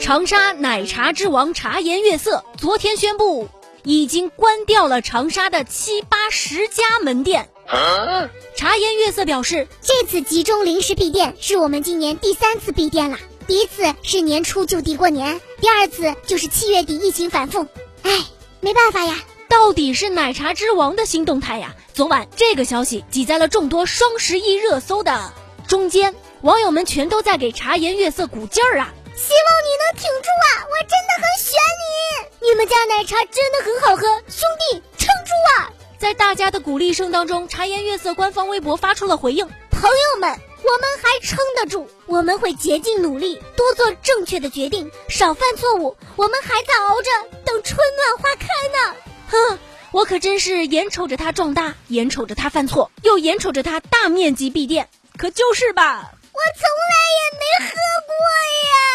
长沙奶茶之王茶颜悦色昨天宣布，已经关掉了长沙的七八十家门店。茶颜悦色表示，这次集中临时闭店是我们今年第三次闭店了。第一次是年初就地过年，第二次就是七月底疫情反复。唉，没办法呀。到底是奶茶之王的新动态呀！昨晚这个消息挤在了众多双十一热搜的中间，网友们全都在给茶颜悦色鼓劲儿啊！希望你能挺住啊！我真的很选你，你们家奶茶真的很好喝，兄弟撑住啊！在大家的鼓励声当中，茶颜悦色官方微博发出了回应：朋友们，我们还撑得住，我们会竭尽努力，多做正确的决定，少犯错误，我们还在熬着，等春暖花开呢。哼，我可真是眼瞅着他壮大，眼瞅着他犯错，又眼瞅着他大面积闭店，可就是吧，我从来也没喝过呀。